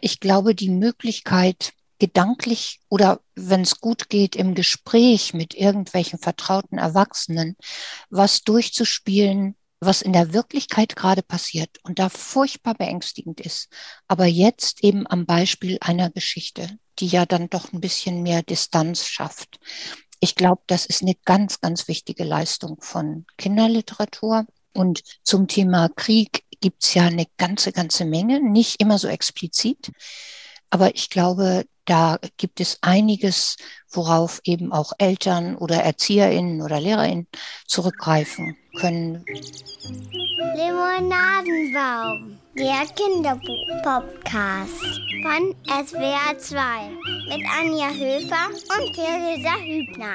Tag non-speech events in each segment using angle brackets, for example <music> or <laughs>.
Ich glaube, die Möglichkeit, gedanklich oder wenn es gut geht, im Gespräch mit irgendwelchen vertrauten Erwachsenen was durchzuspielen, was in der Wirklichkeit gerade passiert und da furchtbar beängstigend ist. Aber jetzt eben am Beispiel einer Geschichte, die ja dann doch ein bisschen mehr Distanz schafft. Ich glaube, das ist eine ganz, ganz wichtige Leistung von Kinderliteratur. Und zum Thema Krieg gibt's ja eine ganze, ganze Menge, nicht immer so explizit. Aber ich glaube, da gibt es einiges, worauf eben auch Eltern oder Erzieherinnen oder Lehrerinnen zurückgreifen können. Limonadenbaum, der Kinderbuch-Podcast von SWR 2 mit Anja Höfer und Theresa Hübner.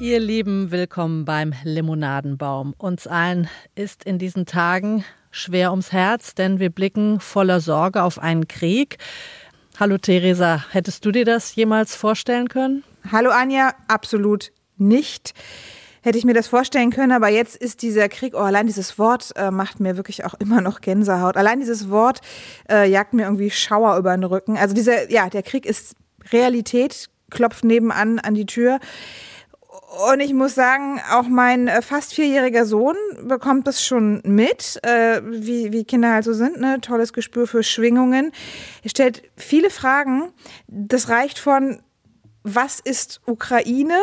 Ihr Lieben, willkommen beim Limonadenbaum. Uns allen ist in diesen Tagen schwer ums Herz, denn wir blicken voller Sorge auf einen Krieg. Hallo Theresa, hättest du dir das jemals vorstellen können? Hallo Anja, absolut nicht. Hätte ich mir das vorstellen können, aber jetzt ist dieser Krieg, oh, allein dieses Wort äh, macht mir wirklich auch immer noch Gänsehaut. Allein dieses Wort äh, jagt mir irgendwie Schauer über den Rücken. Also dieser, ja, der Krieg ist Realität, klopft nebenan an die Tür. Und ich muss sagen, auch mein äh, fast vierjähriger Sohn bekommt das schon mit, äh, wie, wie Kinder halt so sind, ne? Tolles Gespür für Schwingungen. Er stellt viele Fragen. Das reicht von, was ist Ukraine?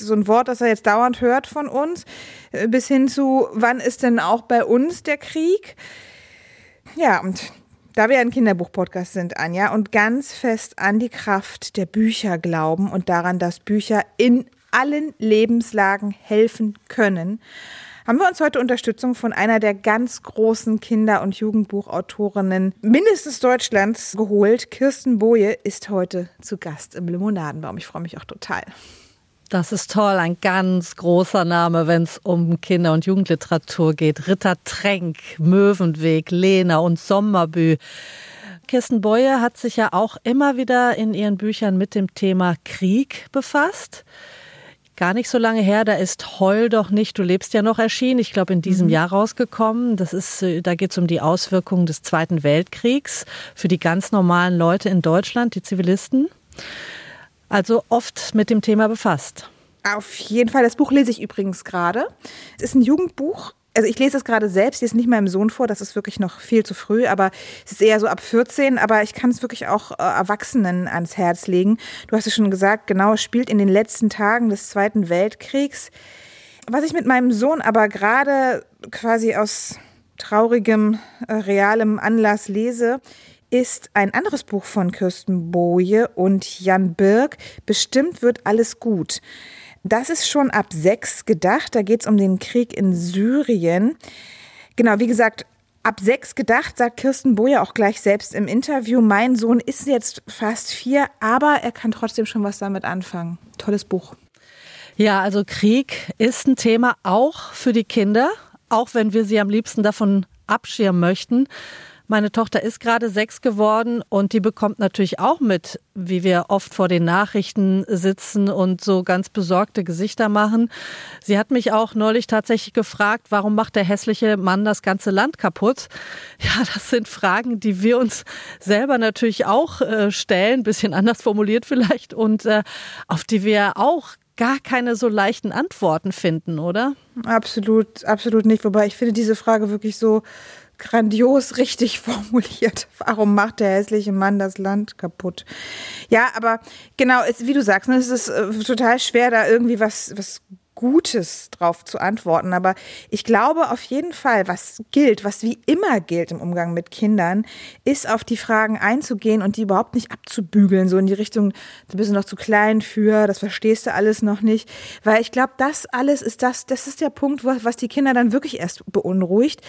So ein Wort, das er jetzt dauernd hört von uns, äh, bis hin zu, wann ist denn auch bei uns der Krieg? Ja, und da wir ein Kinderbuch-Podcast sind, Anja, und ganz fest an die Kraft der Bücher glauben und daran, dass Bücher in allen Lebenslagen helfen können, haben wir uns heute Unterstützung von einer der ganz großen Kinder- und Jugendbuchautorinnen mindestens Deutschlands geholt. Kirsten Boje ist heute zu Gast im Limonadenbaum. Ich freue mich auch total. Das ist toll, ein ganz großer Name, wenn es um Kinder- und Jugendliteratur geht. Ritter Tränk, Möwenweg, Lena und Sommerbü. Kirsten Boye hat sich ja auch immer wieder in ihren Büchern mit dem Thema Krieg befasst gar nicht so lange her. Da ist Heul doch nicht, du lebst ja noch erschienen. Ich glaube, in diesem mhm. Jahr rausgekommen. Das ist, äh, da geht es um die Auswirkungen des Zweiten Weltkriegs für die ganz normalen Leute in Deutschland, die Zivilisten. Also oft mit dem Thema befasst. Auf jeden Fall. Das Buch lese ich übrigens gerade. Es ist ein Jugendbuch also ich lese es gerade selbst, lese nicht meinem Sohn vor, das ist wirklich noch viel zu früh, aber es ist eher so ab 14, aber ich kann es wirklich auch äh, Erwachsenen ans Herz legen. Du hast es schon gesagt, genau, es spielt in den letzten Tagen des Zweiten Weltkriegs. Was ich mit meinem Sohn aber gerade quasi aus traurigem, äh, realem Anlass lese, ist ein anderes Buch von Kirsten Boje und Jan Birk. Bestimmt wird alles gut. Das ist schon ab sechs gedacht. Da geht es um den Krieg in Syrien. Genau, wie gesagt, ab sechs gedacht, sagt Kirsten Boje auch gleich selbst im Interview. Mein Sohn ist jetzt fast vier, aber er kann trotzdem schon was damit anfangen. Tolles Buch. Ja, also Krieg ist ein Thema auch für die Kinder, auch wenn wir sie am liebsten davon abschirmen möchten. Meine Tochter ist gerade sechs geworden und die bekommt natürlich auch mit, wie wir oft vor den Nachrichten sitzen und so ganz besorgte Gesichter machen. Sie hat mich auch neulich tatsächlich gefragt, warum macht der hässliche Mann das ganze Land kaputt? <laughs> Ja, das sind Fragen, die wir uns selber natürlich auch äh, stellen, bisschen anders formuliert vielleicht und äh, auf die wir auch gar keine so leichten Antworten finden, oder? Absolut, absolut nicht. Wobei ich finde diese Frage wirklich so grandios richtig <laughs> formuliert. Warum macht der hässliche Mann das Land kaputt? Ja, aber genau, wie du sagst, ne, es ist äh, total schwer, da irgendwie was, was Gutes drauf zu antworten. Aber ich glaube auf jeden Fall, was gilt, was wie immer gilt im Umgang mit Kindern, ist auf die Fragen einzugehen und die überhaupt nicht abzubügeln, so in die Richtung, du bist noch zu klein für, das verstehst du alles noch nicht. Weil ich glaube, das alles ist das, das ist der Punkt, was die Kinder dann wirklich erst beunruhigt.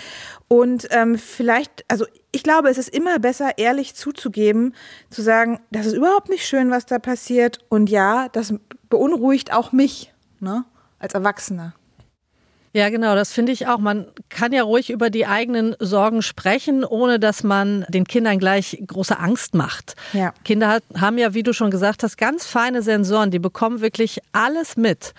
Und ähm, vielleicht, also ich glaube, es ist immer besser, ehrlich zuzugeben, zu sagen, das ist überhaupt nicht schön, was da passiert. Und ja, das beunruhigt auch mich. Ne? Als Erwachsener. Ja, genau, das finde ich auch. Man kann ja ruhig über die eigenen Sorgen sprechen, ohne dass man den Kindern gleich große Angst macht. Ja. Kinder haben ja, wie du schon gesagt hast, ganz feine Sensoren, die bekommen wirklich alles mit.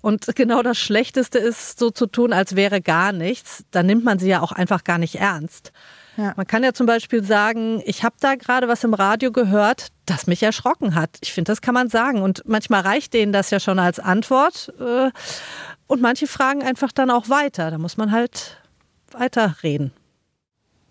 Und <laughs> genau das Schlechteste ist, so zu tun, als wäre gar nichts. Dann nimmt man sie ja auch einfach gar nicht ernst. Ja. Man kann ja zum Beispiel sagen, ich habe da gerade was im Radio gehört, das mich erschrocken hat. Ich finde, das kann man sagen. Und manchmal reicht denen das ja schon als Antwort. Äh, und manche fragen einfach dann auch weiter. Da muss man halt weiterreden.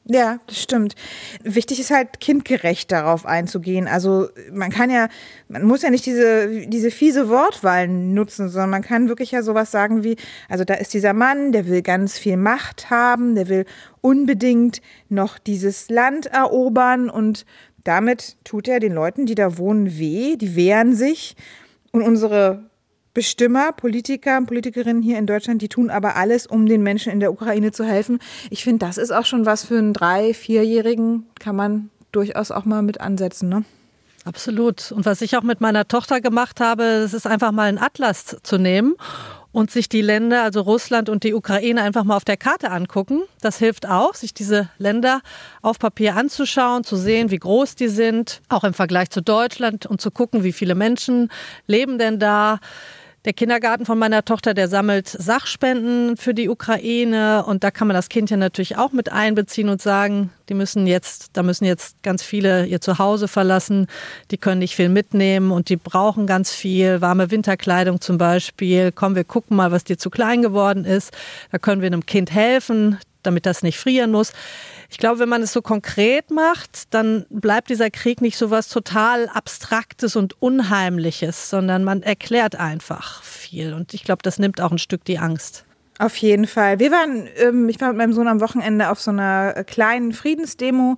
Ja, das stimmt. Wichtig ist halt kindgerecht darauf einzugehen. Also man kann ja, man muss ja nicht diese, diese fiese Wortwahl nutzen, sondern man kann wirklich ja sowas sagen wie, also da ist dieser Mann, der will ganz viel Macht haben, der will unbedingt noch dieses Land erobern und damit tut er den Leuten, die da wohnen, weh, die wehren sich. Und unsere Bestimmer, Politiker, Politikerinnen hier in Deutschland, die tun aber alles, um den Menschen in der Ukraine zu helfen. Ich finde, das ist auch schon was für einen drei-, vierjährigen, kann man durchaus auch mal mit ansetzen, ne? Absolut. Und was ich auch mit meiner Tochter gemacht habe, das ist einfach mal einen Atlas zu nehmen und sich die Länder, also Russland und die Ukraine, einfach mal auf der Karte angucken. Das hilft auch, sich diese Länder auf Papier anzuschauen, zu sehen, wie groß die sind, auch im Vergleich zu Deutschland und zu gucken, wie viele Menschen leben denn da der Kindergarten von meiner Tochter, der sammelt Sachspenden für die Ukraine und da kann man das Kind ja natürlich auch mit einbeziehen und sagen, die müssen jetzt, da müssen jetzt ganz viele ihr Zuhause verlassen, die können nicht viel mitnehmen und die brauchen ganz viel, warme Winterkleidung zum Beispiel. Komm, wir gucken mal, was dir zu klein geworden ist. Da können wir einem Kind helfen, damit das nicht frieren muss. Ich glaube, wenn man es so konkret macht, dann bleibt dieser Krieg nicht so was total Abstraktes und Unheimliches, sondern man erklärt einfach viel. Und ich glaube, das nimmt auch ein Stück die Angst. Auf jeden Fall. Wir waren, ähm, ich war mit meinem Sohn am Wochenende auf so einer kleinen Friedensdemo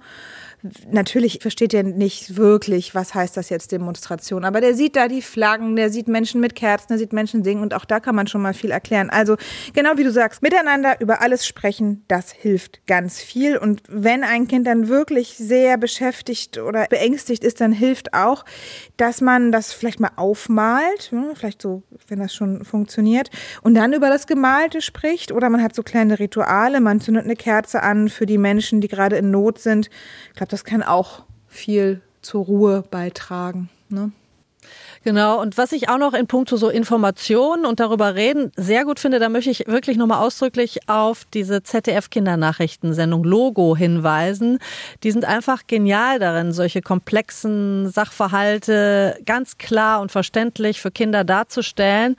natürlich versteht er nicht wirklich, was heißt das jetzt Demonstration, aber der sieht da die Flaggen, der sieht Menschen mit Kerzen, der sieht Menschen singen und auch da kann man schon mal viel erklären. Also genau wie du sagst, miteinander über alles sprechen, das hilft ganz viel und wenn ein Kind dann wirklich sehr beschäftigt oder beängstigt ist, dann hilft auch, dass man das vielleicht mal aufmalt, hm, vielleicht so, wenn das schon funktioniert und dann über das Gemalte spricht oder man hat so kleine Rituale, man zündet eine Kerze an für die Menschen, die gerade in Not sind. Ich glaube, das kann auch viel zur Ruhe beitragen. Ne? Genau, und was ich auch noch in puncto so Informationen und darüber reden sehr gut finde, da möchte ich wirklich nochmal ausdrücklich auf diese ZDF-Kindernachrichtensendung Logo hinweisen. Die sind einfach genial darin, solche komplexen Sachverhalte ganz klar und verständlich für Kinder darzustellen.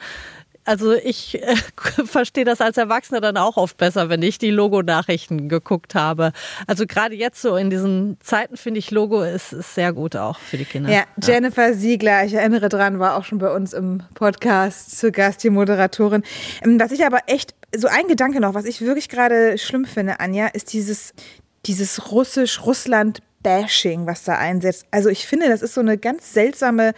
Also ich äh, <laughs> verstehe das als Erwachsener dann auch oft besser, wenn ich die Logo-Nachrichten geguckt habe. Also gerade jetzt so in diesen Zeiten finde ich Logo ist, ist sehr gut auch für die Kinder. Ja, Jennifer Siegler, ich erinnere dran, war auch schon bei uns im Podcast zu Gast, die Moderatorin. Ähm, was ich aber echt, so ein Gedanke noch, was ich wirklich gerade schlimm finde, Anja, ist dieses, dieses russisch-Russland-Bashing, was da einsetzt. Also ich finde, das ist so eine ganz seltsame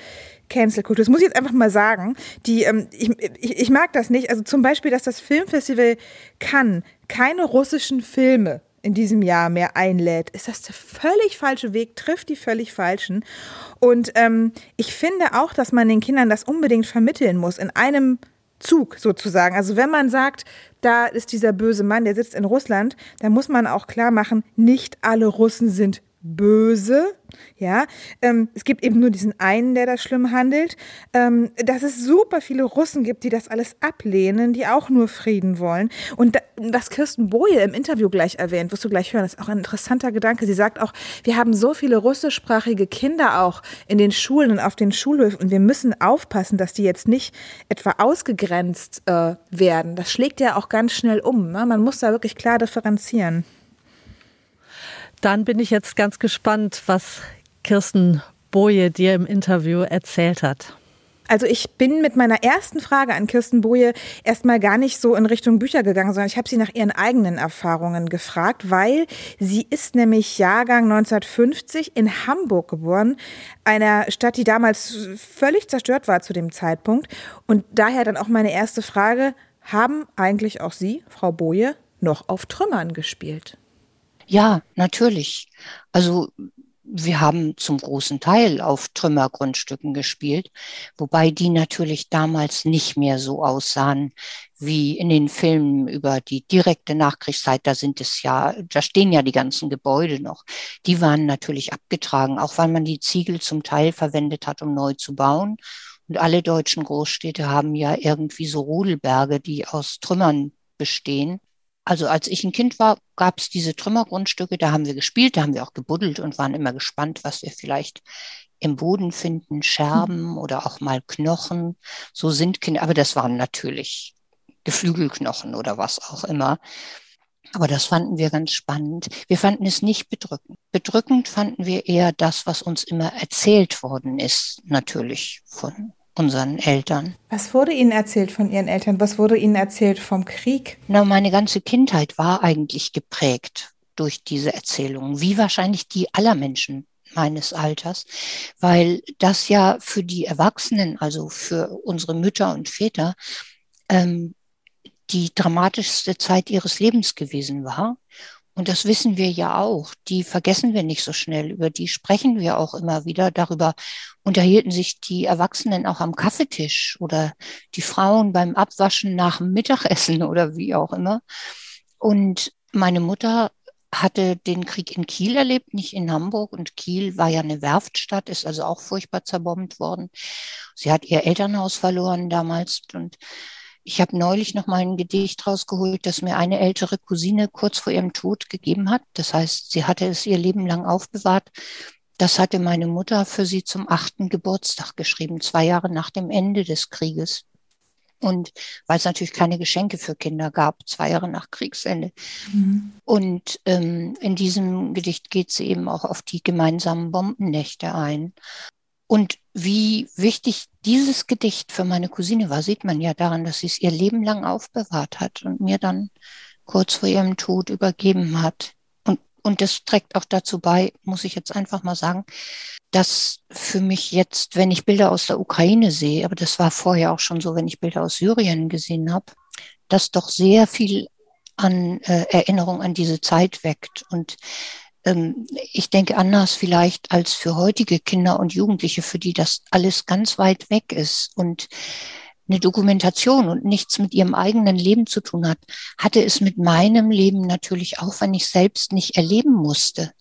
Cancel-Kultur. Das muss ich jetzt einfach mal sagen. Die, ähm, ich, ich, ich mag das nicht. Also zum Beispiel, dass das Filmfestival kann keine russischen Filme in diesem Jahr mehr einlädt, ist das der völlig falsche Weg, trifft die völlig falschen. Und ähm, ich finde auch, dass man den Kindern das unbedingt vermitteln muss, in einem Zug sozusagen. Also wenn man sagt, da ist dieser böse Mann, der sitzt in Russland, dann muss man auch klar machen, nicht alle Russen sind böse. Ja, ähm, es gibt eben nur diesen einen, der da schlimm handelt. Ähm, dass es super viele Russen gibt, die das alles ablehnen, die auch nur Frieden wollen. Und da, was Kirsten Boje im Interview gleich erwähnt, wirst du gleich hören, ist auch ein interessanter Gedanke. Sie sagt auch, wir haben so viele russischsprachige Kinder auch in den Schulen und auf den Schulhöfen und wir müssen aufpassen, dass die jetzt nicht etwa ausgegrenzt äh, werden. Das schlägt ja auch ganz schnell um. Ne? Man muss da wirklich klar differenzieren. Dann bin ich jetzt ganz gespannt, was Kirsten Boje dir im Interview erzählt hat. Also ich bin mit meiner ersten Frage an Kirsten Boje erstmal gar nicht so in Richtung Bücher gegangen, sondern ich habe sie nach ihren eigenen Erfahrungen gefragt, weil sie ist nämlich Jahrgang 1950 in Hamburg geboren, einer Stadt, die damals völlig zerstört war zu dem Zeitpunkt. Und daher dann auch meine erste Frage, haben eigentlich auch Sie, Frau Boje, noch auf Trümmern gespielt? Ja, natürlich. Also wir haben zum großen Teil auf Trümmergrundstücken gespielt, wobei die natürlich damals nicht mehr so aussahen wie in den Filmen über die direkte Nachkriegszeit. Da sind es ja, da stehen ja die ganzen Gebäude noch. Die waren natürlich abgetragen, auch weil man die Ziegel zum Teil verwendet hat, um neu zu bauen. Und alle deutschen Großstädte haben ja irgendwie so Rudelberge, die aus Trümmern bestehen. Also als ich ein Kind war, gab es diese Trümmergrundstücke, da haben wir gespielt, da haben wir auch gebuddelt und waren immer gespannt, was wir vielleicht im Boden finden, Scherben mhm. oder auch mal Knochen. So sind Kinder, aber das waren natürlich Geflügelknochen oder was auch immer. Aber das fanden wir ganz spannend. Wir fanden es nicht bedrückend. Bedrückend fanden wir eher das, was uns immer erzählt worden ist, natürlich von unseren Eltern. Was wurde Ihnen erzählt von Ihren Eltern? Was wurde Ihnen erzählt vom Krieg? Na, meine ganze Kindheit war eigentlich geprägt durch diese Erzählungen, wie wahrscheinlich die aller Menschen meines Alters, weil das ja für die Erwachsenen, also für unsere Mütter und Väter, ähm, die dramatischste Zeit ihres Lebens gewesen war. Und das wissen wir ja auch. Die vergessen wir nicht so schnell. Über die sprechen wir auch immer wieder. Darüber unterhielten sich die Erwachsenen auch am Kaffeetisch oder die Frauen beim Abwaschen nach dem Mittagessen oder wie auch immer. Und meine Mutter hatte den Krieg in Kiel erlebt, nicht in Hamburg. Und Kiel war ja eine Werftstadt, ist also auch furchtbar zerbombt worden. Sie hat ihr Elternhaus verloren damals und ich habe neulich noch mal ein Gedicht rausgeholt, das mir eine ältere Cousine kurz vor ihrem Tod gegeben hat. Das heißt, sie hatte es ihr Leben lang aufbewahrt. Das hatte meine Mutter für sie zum achten Geburtstag geschrieben, zwei Jahre nach dem Ende des Krieges. Und weil es natürlich keine Geschenke für Kinder gab, zwei Jahre nach Kriegsende. Mhm. Und ähm, in diesem Gedicht geht sie eben auch auf die gemeinsamen Bombennächte ein. Und wie wichtig dieses Gedicht für meine Cousine war, sieht man ja daran, dass sie es ihr Leben lang aufbewahrt hat und mir dann kurz vor ihrem Tod übergeben hat. Und, und das trägt auch dazu bei, muss ich jetzt einfach mal sagen, dass für mich jetzt, wenn ich Bilder aus der Ukraine sehe, aber das war vorher auch schon so, wenn ich Bilder aus Syrien gesehen habe, dass doch sehr viel an äh, Erinnerung an diese Zeit weckt. Und ich denke anders vielleicht als für heutige Kinder und Jugendliche, für die das alles ganz weit weg ist und eine Dokumentation und nichts mit ihrem eigenen Leben zu tun hat, hatte es mit meinem Leben natürlich auch, wenn ich selbst nicht erleben musste,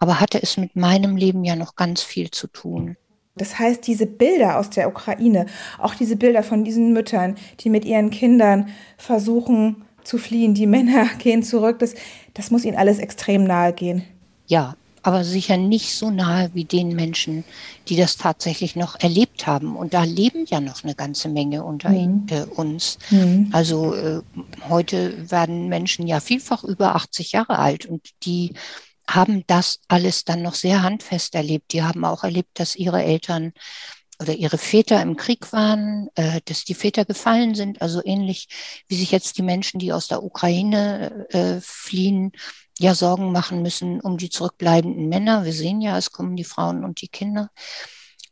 aber hatte es mit meinem Leben ja noch ganz viel zu tun. Das heißt, diese Bilder aus der Ukraine, auch diese Bilder von diesen Müttern, die mit ihren Kindern versuchen zu fliehen, die Männer <laughs> gehen zurück, das, das muss ihnen alles extrem nahe gehen. Ja, aber sicher nicht so nahe wie den Menschen, die das tatsächlich noch erlebt haben. Und da leben ja noch eine ganze Menge unter mhm. äh, uns. Mhm. Also äh, heute werden Menschen ja vielfach über 80 Jahre alt und die haben das alles dann noch sehr handfest erlebt. Die haben auch erlebt, dass ihre Eltern oder ihre Väter im Krieg waren, äh, dass die Väter gefallen sind, also ähnlich wie sich jetzt die Menschen, die aus der Ukraine äh, fliehen, ja Sorgen machen müssen um die zurückbleibenden Männer. Wir sehen ja, es kommen die Frauen und die Kinder.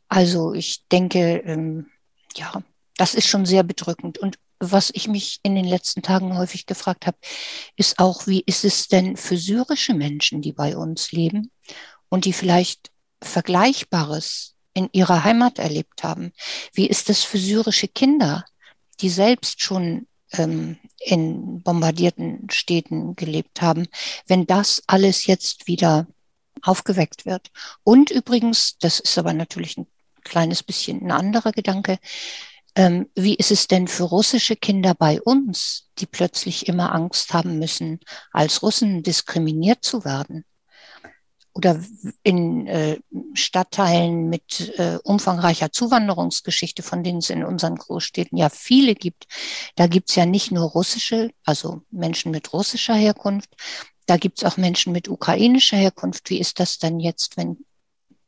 Also ich denke, ähm, ja, das ist schon sehr bedrückend. Und was ich mich in den letzten Tagen häufig gefragt habe, ist auch, wie ist es denn für syrische Menschen, die bei uns leben und die vielleicht Vergleichbares in ihrer Heimat erlebt haben? Wie ist es für syrische Kinder, die selbst schon ähm, in bombardierten Städten gelebt haben, wenn das alles jetzt wieder aufgeweckt wird. Und übrigens, das ist aber natürlich ein kleines bisschen ein anderer Gedanke, ähm, wie ist es denn für russische Kinder bei uns, die plötzlich immer Angst haben müssen, als Russen diskriminiert zu werden? oder in äh, Stadtteilen mit äh, umfangreicher Zuwanderungsgeschichte, von denen es in unseren Großstädten ja viele gibt. Da gibt's ja nicht nur russische, also Menschen mit russischer Herkunft, da gibt's auch Menschen mit ukrainischer Herkunft. Wie ist das denn jetzt, wenn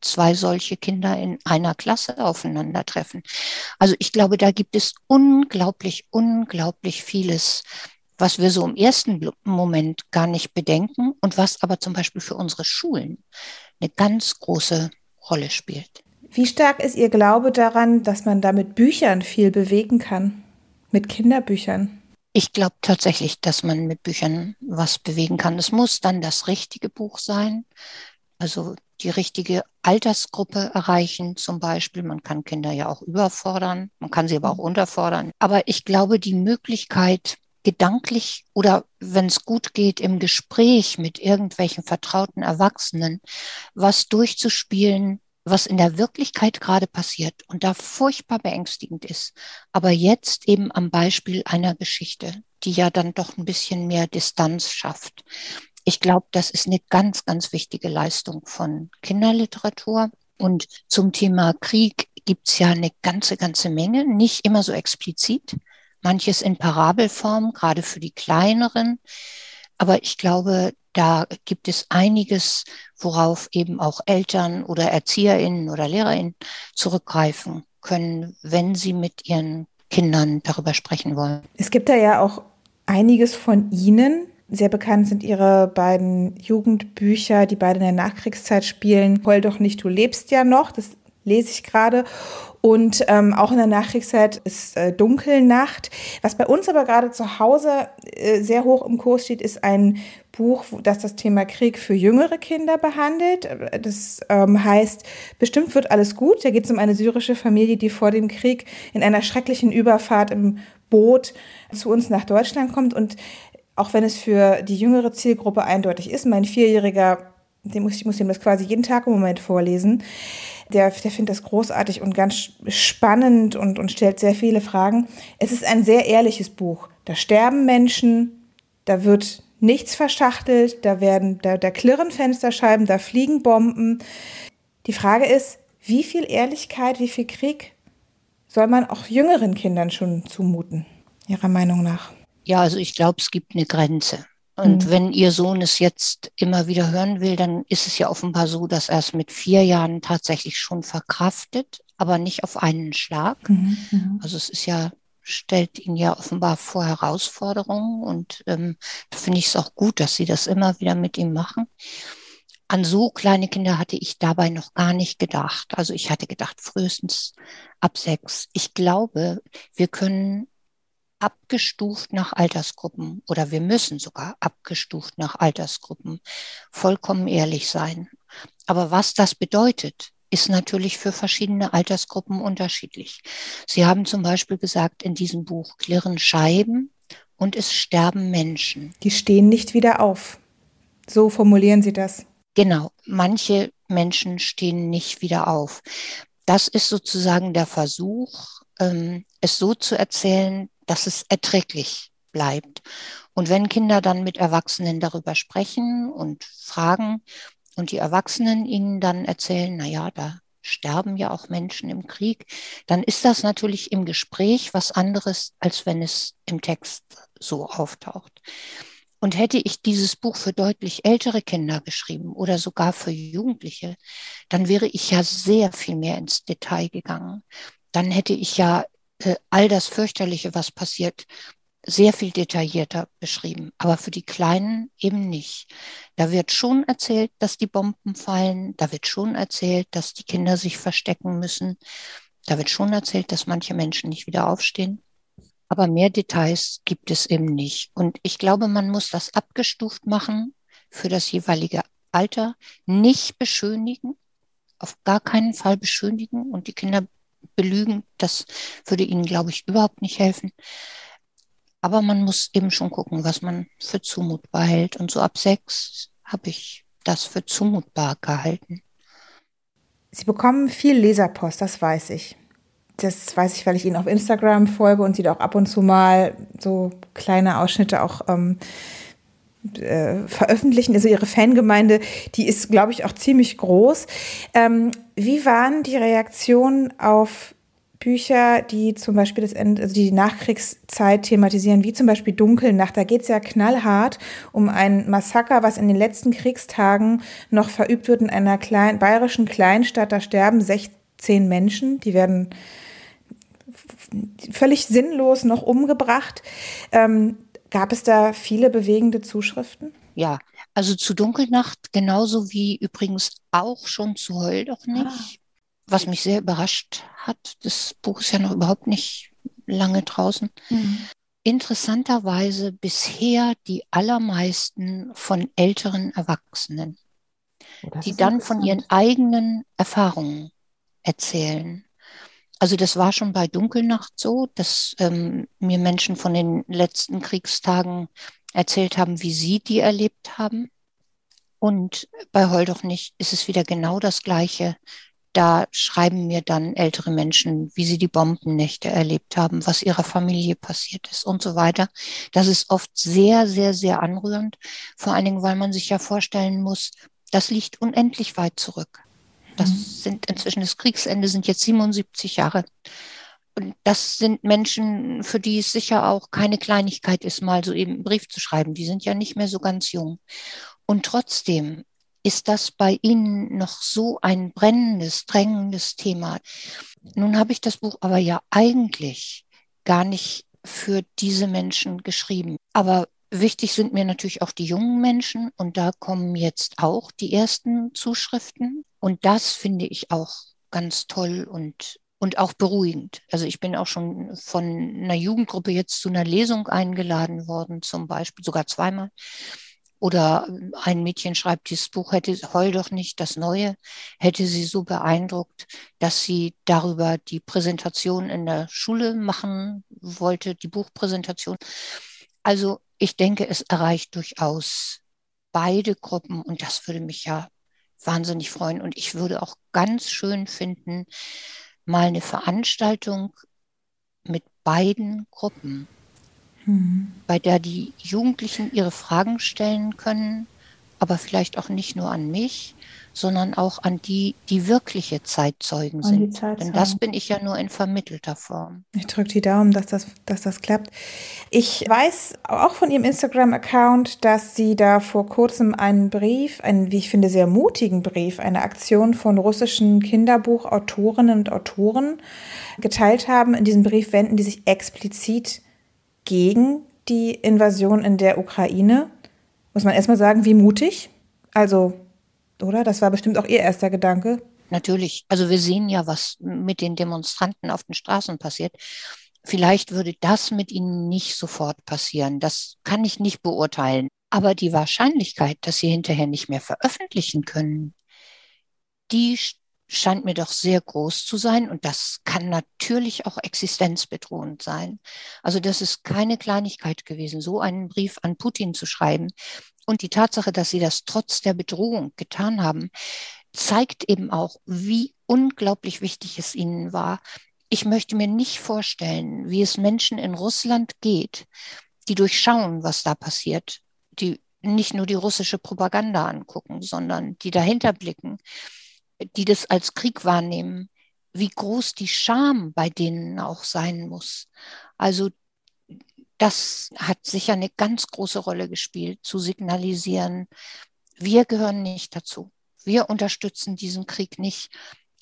zwei solche Kinder in einer Klasse aufeinandertreffen? Also ich glaube, da gibt es unglaublich, unglaublich vieles, was wir so im ersten Moment gar nicht bedenken und was aber zum Beispiel für unsere Schulen eine ganz große Rolle spielt. Wie stark ist Ihr Glaube daran, dass man da mit Büchern viel bewegen kann? Mit Kinderbüchern? Ich glaube tatsächlich, dass man mit Büchern was bewegen kann. Es muss dann das richtige Buch sein, also die richtige Altersgruppe erreichen zum Beispiel. Man kann Kinder ja auch überfordern, man kann sie aber auch unterfordern. Aber ich glaube, die Möglichkeit, gedanklich oder wenn es gut geht, im Gespräch mit irgendwelchen vertrauten Erwachsenen was durchzuspielen, was in der Wirklichkeit gerade passiert und da furchtbar beängstigend ist, aber jetzt eben am Beispiel einer Geschichte. die ja dann doch ein bisschen mehr Distanz schafft. Ich glaube, das ist eine ganz, ganz wichtige Leistung von Kinderliteratur. Und zum Thema Krieg gibt's ja eine ganze, ganze Menge, nicht immer so explizit, manches in Parabelform, gerade für die kleineren. Aber ich glaube, da gibt es einiges, worauf eben auch Eltern oder Erzieherinnen oder Lehrerinnen zurückgreifen können, wenn sie mit ihren Kindern darüber sprechen wollen. Es gibt da ja auch einiges von Ihnen. Sehr bekannt sind Ihre beiden Jugendbücher, die beide in der Nachkriegszeit spielen. Heul doch nicht, du lebst ja noch. Das lese ich gerade. Und ähm, auch in der Nachkriegszeit ist äh, Dunkelnacht. Was bei uns aber gerade zu Hause äh, sehr hoch im Kurs steht, ist ein Buch, das das Thema Krieg für jüngere Kinder behandelt. Das ähm, heißt, bestimmt wird alles gut. Da geht es um eine syrische Familie, die vor dem Krieg in einer schrecklichen Überfahrt im Boot zu uns nach Deutschland kommt. Und auch wenn es für die jüngere Zielgruppe eindeutig ist, mein Vierjähriger, dem muss, ich muss ihm das quasi jeden Tag im Moment vorlesen, der, der findet das großartig und ganz spannend und, und stellt sehr viele Fragen. Es ist ein sehr ehrliches Buch. Da sterben Menschen, da wird nichts verschachtelt, da werden, da, da klirren Fensterscheiben, da fliegen Bomben. Die Frage ist, wie viel Ehrlichkeit, wie viel Krieg soll man auch jüngeren Kindern schon zumuten, Ihrer Meinung nach? Ja, also ich glaube, es gibt eine Grenze. Und mhm. wenn Ihr Sohn es jetzt immer wieder hören will, dann ist es ja offenbar so, dass er es mit vier Jahren tatsächlich schon verkraftet, aber nicht auf einen Schlag. Mhm. mhm. Also es ist ja, stellt ihn ja offenbar vor Herausforderungen und ähm, da finde ich es auch gut, dass Sie das immer wieder mit ihm machen. An so kleine Kinder hatte ich dabei noch gar nicht gedacht. Also ich hatte gedacht, frühestens ab sechs. Ich glaube, wir können abgestuft nach Altersgruppen oder wir müssen sogar abgestuft nach Altersgruppen vollkommen ehrlich sein. Aber was das bedeutet, ist natürlich für verschiedene Altersgruppen unterschiedlich. Sie haben zum Beispiel gesagt, in diesem Buch klirren Scheiben und es sterben Menschen. Die stehen nicht wieder auf. So formulieren Sie das. Genau, manche Menschen stehen nicht wieder auf. Das ist sozusagen der Versuch, ähm, es so zu erzählen, dass es erträglich bleibt. Und wenn Kinder dann mit Erwachsenen darüber sprechen und fragen und die Erwachsenen ihnen dann erzählen, na ja, da sterben ja auch Menschen im Krieg, dann ist das natürlich im Gespräch was anderes, als wenn es im Text so auftaucht. Und hätte ich dieses Buch für deutlich ältere Kinder geschrieben oder sogar für Jugendliche, dann wäre ich ja sehr viel mehr ins Detail gegangen. Dann hätte ich ja all das fürchterliche, was passiert, sehr viel detaillierter beschrieben, aber für die Kleinen eben nicht. Da wird schon erzählt, dass die Bomben fallen, da wird schon erzählt, dass die Kinder sich verstecken müssen, da wird schon erzählt, dass manche Menschen nicht wieder aufstehen. Aber mehr Details gibt es eben nicht. Und ich glaube, man muss das abgestuft machen für das jeweilige Alter, nicht beschönigen, auf gar keinen Fall beschönigen und die Kinder belügen. Das würde ihnen, glaube ich, überhaupt nicht helfen. Aber man muss eben schon gucken, was man für zumutbar hält. Und so ab sechs habe ich das für zumutbar gehalten. Sie bekommen viel Leserpost, das weiß ich. Das weiß ich, weil ich Ihnen auf Instagram folge und Sie da auch ab und zu mal so kleine Ausschnitte auch ähm, äh, veröffentlichen. Also Ihre Fangemeinde, die ist, glaube ich, auch ziemlich groß. Ähm, wie waren die Reaktionen auf Bücher, die zum Beispiel das Ende, also die Nachkriegszeit thematisieren, wie zum Beispiel Dunkelnacht. Da geht es ja knallhart um ein Massaker, was in den letzten Kriegstagen noch verübt wird in einer kleinen, bayerischen Kleinstadt. Da sterben 16 Menschen, die werden völlig sinnlos noch umgebracht. Ähm, gab es da viele bewegende Zuschriften? Ja, also zu Dunkelnacht genauso wie übrigens auch schon zu Heul doch nicht. Ah was mich sehr überrascht hat, das Buch ist ja noch überhaupt nicht lange draußen. Mhm. Interessanterweise bisher die allermeisten von älteren Erwachsenen, oh, die dann von ihren eigenen Erfahrungen erzählen. Also das war schon bei Dunkelnacht so, dass ähm, mir Menschen von den letzten Kriegstagen erzählt haben, wie sie die erlebt haben. Und bei Heul doch nicht ist es wieder genau das Gleiche da schreiben mir dann ältere Menschen, wie sie die Bombennächte erlebt haben, was ihrer Familie passiert ist und so weiter. Das ist oft sehr, sehr, sehr anrührend. Vor allen Dingen, weil man sich ja vorstellen muss, das liegt unendlich weit zurück. Das mhm. sind inzwischen das Kriegsende sind jetzt 77 Jahre. Und das sind Menschen, für die es sicher auch keine Kleinigkeit ist, mal so eben einen Brief zu schreiben. Die sind ja nicht mehr so ganz jung. Und trotzdem ist das bei Ihnen noch so ein brennendes, drängendes Thema. Nun habe ich das Buch aber ja eigentlich gar nicht für diese Menschen geschrieben. Aber wichtig sind mir natürlich auch die jungen Menschen und da kommen jetzt auch die ersten Zuschriften. Und das finde ich auch ganz toll und und auch beruhigend. Also ich bin auch schon von einer Jugendgruppe jetzt zu einer Lesung eingeladen worden, zum Beispiel sogar zweimal. Oder ein Mädchen schreibt, dieses Buch hätte, heul doch nicht, das Neue, hätte sie so beeindruckt, dass sie darüber die Präsentation in der Schule machen wollte, die Buchpräsentation. Also ich denke, es erreicht durchaus beide Gruppen und das würde mich ja wahnsinnig freuen. Und ich würde auch ganz schön finden, mal eine Veranstaltung mit beiden Gruppen mhm. bei der die Jugendlichen ihre Fragen stellen können, aber vielleicht auch nicht nur an mich, sondern auch an die, die wirkliche Zeitzeugen an sind. Denn das bin ich ja nur in vermittelter Form. Ich drücke die Daumen, dass das, dass das klappt. Ich weiß auch von Ihrem Instagram-Account, dass Sie da vor kurzem einen Brief, einen, wie ich finde, sehr mutigen Brief, eine Aktion von russischen Kinderbuchautorinnen und Autoren geteilt haben. In diesem Brief wenden die sich explizit gegen die Invasion in der Ukraine. Muss man erstmal sagen, wie mutig. Also, oder? Das war bestimmt auch Ihr erster Gedanke. Natürlich. Also wir sehen ja, was mit den Demonstranten auf den Straßen passiert. Vielleicht würde das mit ihnen nicht sofort passieren. Das kann ich nicht beurteilen. Aber die Wahrscheinlichkeit, dass sie hinterher nicht mehr veröffentlichen können, die scheint mir doch sehr groß zu sein und das kann natürlich auch existenzbedrohend sein. Also das ist keine Kleinigkeit gewesen, so einen Brief an Putin zu schreiben. Und die Tatsache, dass sie das trotz der Bedrohung getan haben, zeigt eben auch, wie unglaublich wichtig es ihnen war. Ich möchte mir nicht vorstellen, wie es Menschen in Russland geht, die durchschauen, was da passiert, die nicht nur die russische Propaganda angucken, sondern die dahinter blicken die das als Krieg wahrnehmen, wie groß die Scham bei denen auch sein muss. Also das hat sicher eine ganz große Rolle gespielt, zu signalisieren, wir gehören nicht dazu. Wir unterstützen diesen Krieg nicht.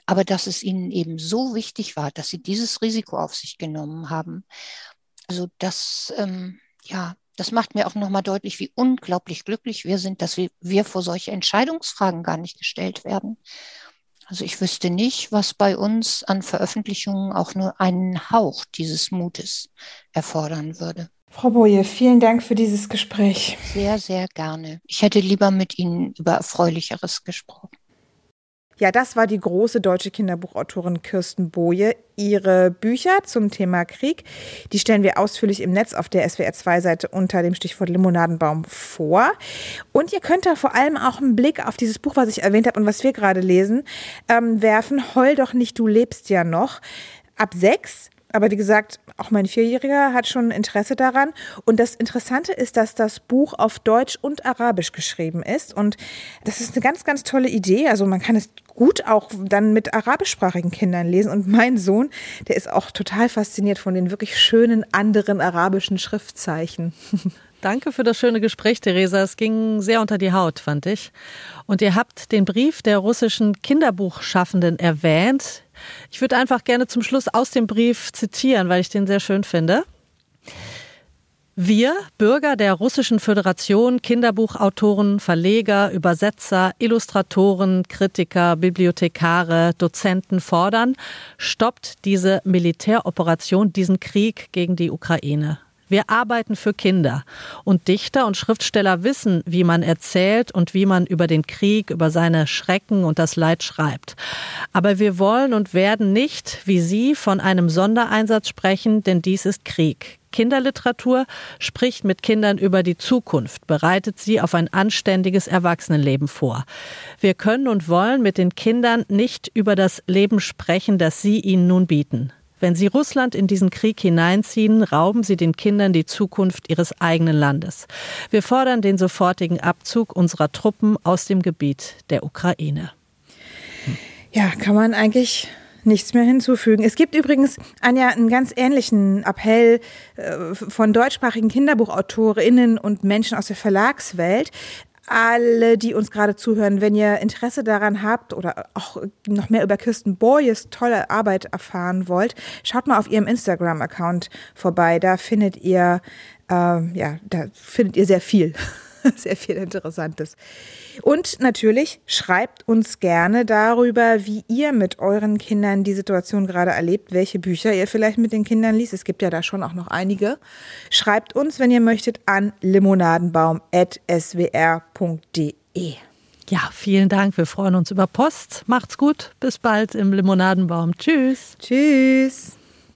Aber dass es ihnen eben so wichtig war, dass sie dieses Risiko auf sich genommen haben. Also das, ähm, ja, das macht mir auch nochmal deutlich, wie unglaublich glücklich wir sind, dass wir, wir vor solche Entscheidungsfragen gar nicht gestellt werden. Also ich wüsste nicht, was bei uns an Veröffentlichungen auch nur einen Hauch dieses Mutes erfordern würde. Frau Boje, vielen Dank für dieses Gespräch. Sehr, sehr gerne. Ich hätte lieber mit Ihnen über Erfreulicheres gesprochen. Ja, das war die große deutsche Kinderbuchautorin Kirsten Boje. Ihre Bücher zum Thema Krieg, die stellen wir ausführlich im Netz auf der SWR2-Seite unter dem Stichwort Limonadenbaum vor. Und ihr könnt da vor allem auch einen Blick auf dieses Buch, was ich erwähnt habe und was wir gerade lesen, ähm, werfen. Heul doch nicht, du lebst ja noch. Ab sechs aber wie gesagt, auch mein Vierjähriger hat schon Interesse daran. Und das Interessante ist, dass das Buch auf Deutsch und Arabisch geschrieben ist. Und das ist eine ganz, ganz tolle Idee. Also man kann es gut auch dann mit arabischsprachigen Kindern lesen. Und mein Sohn, der ist auch total fasziniert von den wirklich schönen anderen arabischen Schriftzeichen. <laughs> Danke für das schöne Gespräch, Theresa. Es ging sehr unter die Haut, fand ich. Und ihr habt den Brief der russischen Kinderbuchschaffenden erwähnt. Ich würde einfach gerne zum Schluss aus dem Brief zitieren, weil ich den sehr schön finde. Wir, Bürger der Russischen Föderation, Kinderbuchautoren, Verleger, Übersetzer, Illustratoren, Kritiker, Bibliothekare, Dozenten fordern, stoppt diese Militäroperation, diesen Krieg gegen die Ukraine. Wir arbeiten für Kinder. Und Dichter und Schriftsteller wissen, wie man erzählt und wie man über den Krieg, über seine Schrecken und das Leid schreibt. Aber wir wollen und werden nicht, wie Sie, von einem Sondereinsatz sprechen, denn dies ist Krieg Kinderliteratur, spricht mit Kindern über die Zukunft, bereitet sie auf ein anständiges Erwachsenenleben vor. Wir können und wollen mit den Kindern nicht über das Leben sprechen, das sie ihnen nun bieten. Wenn Sie Russland in diesen Krieg hineinziehen, rauben Sie den Kindern die Zukunft ihres eigenen Landes. Wir fordern den sofortigen Abzug unserer Truppen aus dem Gebiet der Ukraine. Ja, kann man eigentlich nichts mehr hinzufügen. Es gibt übrigens, Anja, einen ganz ähnlichen Appell äh, von deutschsprachigen Kinderbuchautorinnen und Menschen aus der Verlagswelt alle, die uns gerade zuhören, wenn ihr Interesse daran habt oder auch noch mehr über Kirsten Boyes tolle Arbeit erfahren wollt, schaut mal auf ihrem Instagram-Account vorbei. Da findet ihr, äh, ja, da findet ihr sehr viel. <laughs> sehr viel Interessantes. Und natürlich schreibt uns gerne darüber, wie ihr mit euren Kindern die Situation gerade erlebt, welche Bücher ihr vielleicht mit den Kindern liest. Es gibt ja da schon auch noch einige. Schreibt uns, wenn ihr möchtet, an limonadenbaum.swr.de. Ja, vielen Dank. Wir freuen uns über Post. Macht's gut. Bis bald im Limonadenbaum. Tschüss. Tschüss.